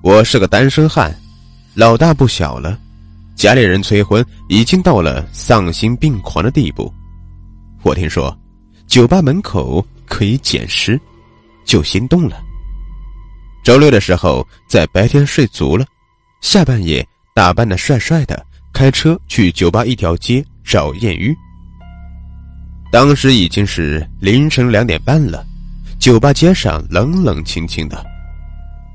我是个单身汉，老大不小了，家里人催婚已经到了丧心病狂的地步。我听说酒吧门口可以捡尸，就心动了。周六的时候，在白天睡足了，下半夜打扮的帅帅的，开车去酒吧一条街找艳遇。当时已经是凌晨两点半了，酒吧街上冷冷清清的。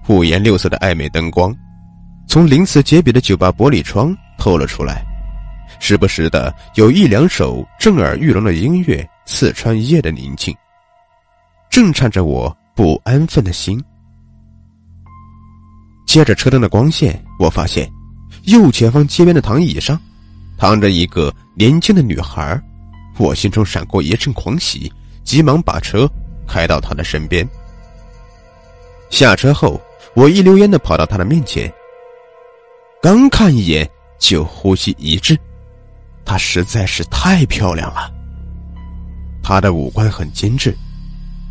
五颜六色的暧昧灯光，从鳞次栉比的酒吧玻璃窗透了出来，时不时的有一两首震耳欲聋的音乐刺穿夜的宁静，震颤着我不安分的心。借着车灯的光线，我发现右前方街边的躺椅上躺着一个年轻的女孩，我心中闪过一阵狂喜，急忙把车开到她的身边。下车后。我一溜烟的跑到她的面前，刚看一眼就呼吸一滞，她实在是太漂亮了。她的五官很精致，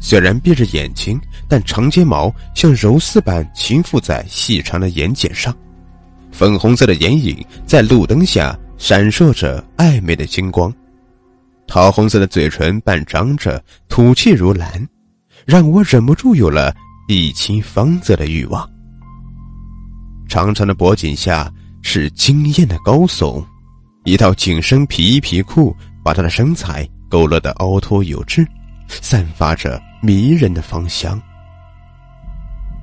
虽然闭着眼睛，但长睫毛像柔丝般轻附在细长的眼睑上，粉红色的眼影在路灯下闪烁着暧昧的金光，桃红色的嘴唇半张着，吐气如兰，让我忍不住有了。一亲芳泽的欲望。长长的脖颈下是惊艳的高耸，一套紧身皮衣皮裤把她的身材勾勒的凹凸有致，散发着迷人的芳香。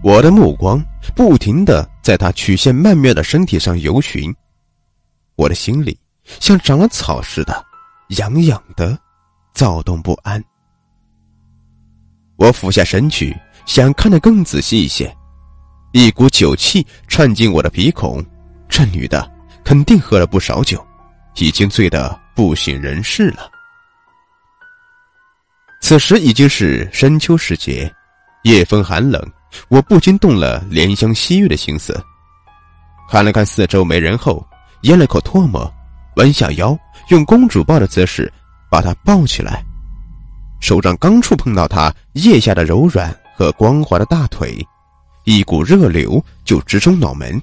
我的目光不停的在她曲线曼妙的身体上游寻，我的心里像长了草似的，痒痒的，躁动不安。我俯下身去。想看得更仔细一些，一股酒气窜进我的鼻孔。这女的肯定喝了不少酒，已经醉得不省人事了。此时已经是深秋时节，夜风寒冷，我不禁动了怜香惜玉的心思。看了看四周没人后，咽了口唾沫，弯下腰，用公主抱的姿势把她抱起来，手掌刚触碰到她腋下的柔软。和光滑的大腿，一股热流就直冲脑门，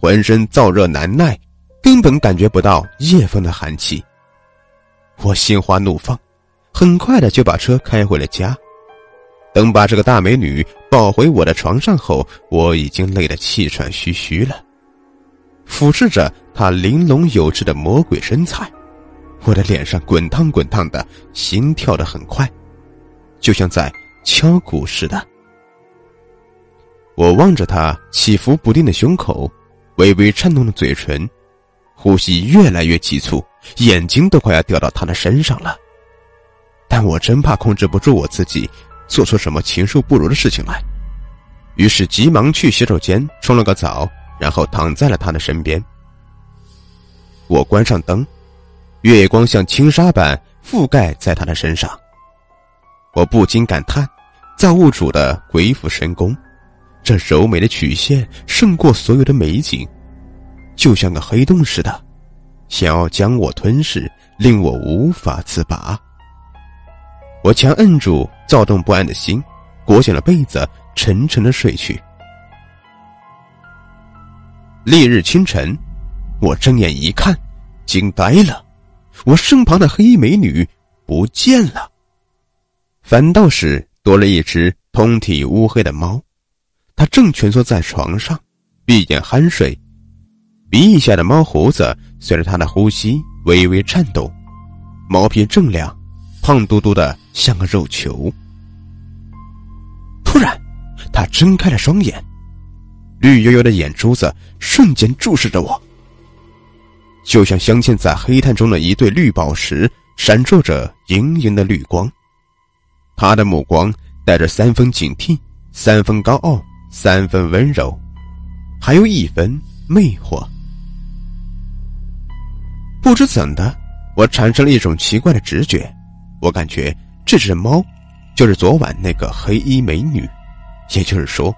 浑身燥热难耐，根本感觉不到夜风的寒气。我心花怒放，很快的就把车开回了家。等把这个大美女抱回我的床上后，我已经累得气喘吁吁了。俯视着她玲珑有致的魔鬼身材，我的脸上滚烫滚烫的，心跳得很快，就像在。敲鼓似的，我望着他起伏不定的胸口，微微颤动的嘴唇，呼吸越来越急促，眼睛都快要掉到他的身上了。但我真怕控制不住我自己，做出什么禽兽不如的事情来，于是急忙去洗手间冲了个澡，然后躺在了他的身边。我关上灯，月光像轻纱般覆盖在他的身上，我不禁感叹。造物主的鬼斧神工，这柔美的曲线胜过所有的美景，就像个黑洞似的，想要将我吞噬，令我无法自拔。我强摁住躁动不安的心，裹紧了被子，沉沉的睡去。翌日清晨，我睁眼一看，惊呆了，我身旁的黑衣美女不见了，反倒是。多了一只通体乌黑的猫，它正蜷缩在床上，闭眼酣睡，鼻翼下的猫胡子随着它的呼吸微微颤抖，毛皮锃亮，胖嘟嘟的像个肉球。突然，它睁开了双眼，绿油油的眼珠子瞬间注视着我，就像镶嵌在黑炭中的一对绿宝石，闪烁着莹莹的绿光。他的目光带着三分警惕，三分高傲，三分温柔，还有一分魅惑。不知怎的，我产生了一种奇怪的直觉，我感觉这只猫就是昨晚那个黑衣美女，也就是说，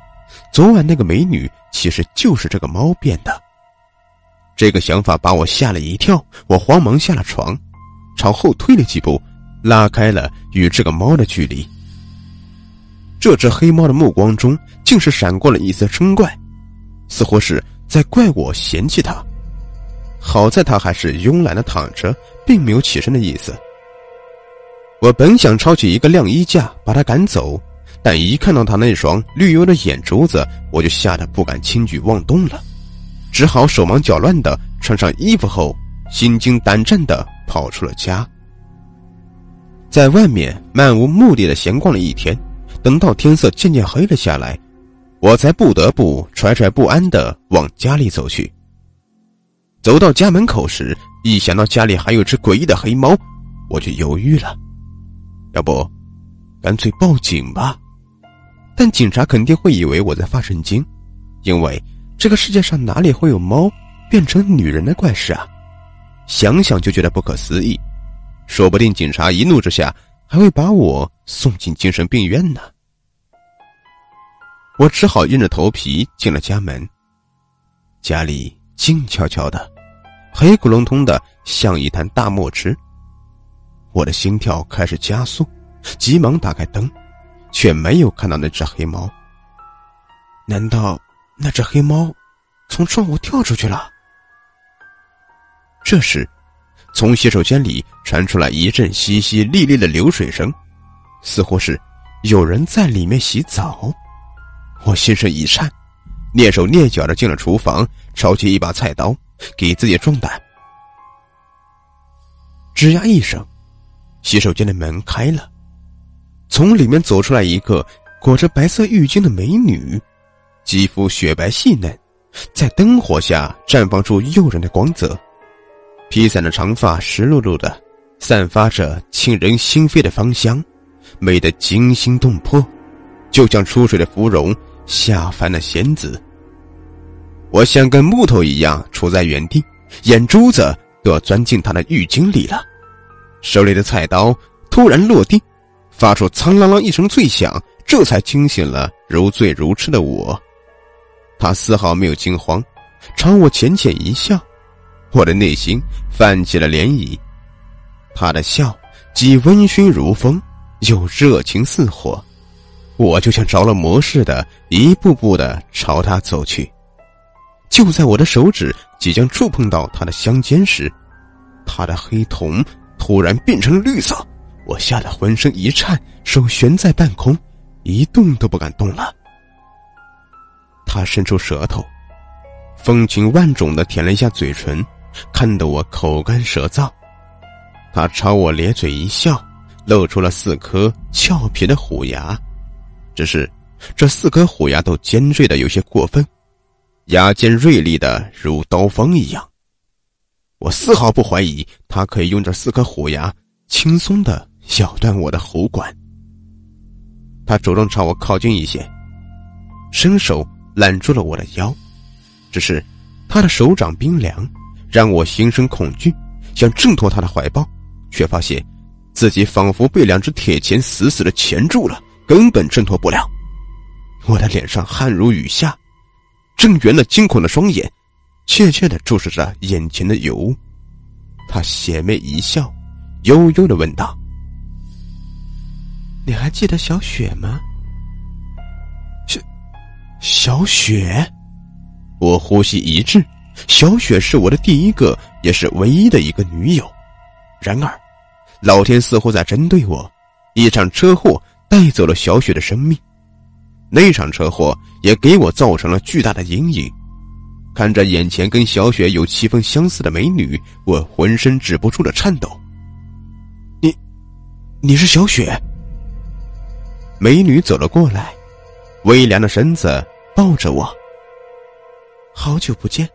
昨晚那个美女其实就是这个猫变的。这个想法把我吓了一跳，我慌忙下了床，朝后退了几步。拉开了与这个猫的距离。这只黑猫的目光中竟是闪过了一丝嗔怪，似乎是在怪我嫌弃它。好在它还是慵懒的躺着，并没有起身的意思。我本想抄起一个晾衣架把它赶走，但一看到它那双绿油的眼珠子，我就吓得不敢轻举妄动了，只好手忙脚乱的穿上衣服后，心惊胆战的跑出了家。在外面漫无目的的闲逛了一天，等到天色渐渐黑了下来，我才不得不惴惴不安的往家里走去。走到家门口时，一想到家里还有只诡异的黑猫，我就犹豫了。要不，干脆报警吧。但警察肯定会以为我在发神经，因为这个世界上哪里会有猫变成女人的怪事啊？想想就觉得不可思议。说不定警察一怒之下还会把我送进精神病院呢。我只好硬着头皮进了家门。家里静悄悄的，黑咕隆咚的，像一滩大墨汁。我的心跳开始加速，急忙打开灯，却没有看到那只黑猫。难道那只黑猫从窗户跳出去了？这时，从洗手间里传出来一阵淅淅沥沥的流水声，似乎是有人在里面洗澡。我心神一颤，蹑手蹑脚的进了厨房，抄起一把菜刀，给自己壮胆。吱呀一声。洗手间的门开了，从里面走出来一个裹着白色浴巾的美女，肌肤雪白细嫩，在灯火下绽放出诱人的光泽。披散的长发湿漉漉的，散发着沁人心扉的芳香，美得惊心动魄，就像出水的芙蓉，下凡的仙子。我像根木头一样杵在原地，眼珠子都要钻进她的浴巾里了。手里的菜刀突然落地，发出“苍啷啷”一声脆响，这才惊醒了如醉如痴的我。他丝毫没有惊慌，朝我浅浅一笑，我的内心泛起了涟漪。他的笑既温煦如风，又热情似火，我就像着了魔似的，一步步的朝他走去。就在我的手指即将触碰到他的香肩时，他的黑瞳。突然变成了绿色，我吓得浑身一颤，手悬在半空，一动都不敢动了。他伸出舌头，风情万种的舔了一下嘴唇，看得我口干舌燥。他朝我咧嘴一笑，露出了四颗俏皮的虎牙，只是这四颗虎牙都尖锐的有些过分，牙尖锐利的如刀锋一样。我丝毫不怀疑他可以用这四颗虎牙轻松的咬断我的喉管。他主动朝我靠近一些，伸手揽住了我的腰，只是他的手掌冰凉，让我心生恐惧，想挣脱他的怀抱，却发现自己仿佛被两只铁钳死死的钳住了，根本挣脱不了。我的脸上汗如雨下，睁圆了惊恐的双眼。怯怯的注视着眼前的油，他邪魅一笑，悠悠的问道：“你还记得小雪吗？”小小雪，我呼吸一滞。小雪是我的第一个，也是唯一的一个女友。然而，老天似乎在针对我。一场车祸带走了小雪的生命，那场车祸也给我造成了巨大的阴影。看着眼前跟小雪有七分相似的美女，我浑身止不住的颤抖。你，你是小雪？美女走了过来，微凉的身子抱着我。好久不见。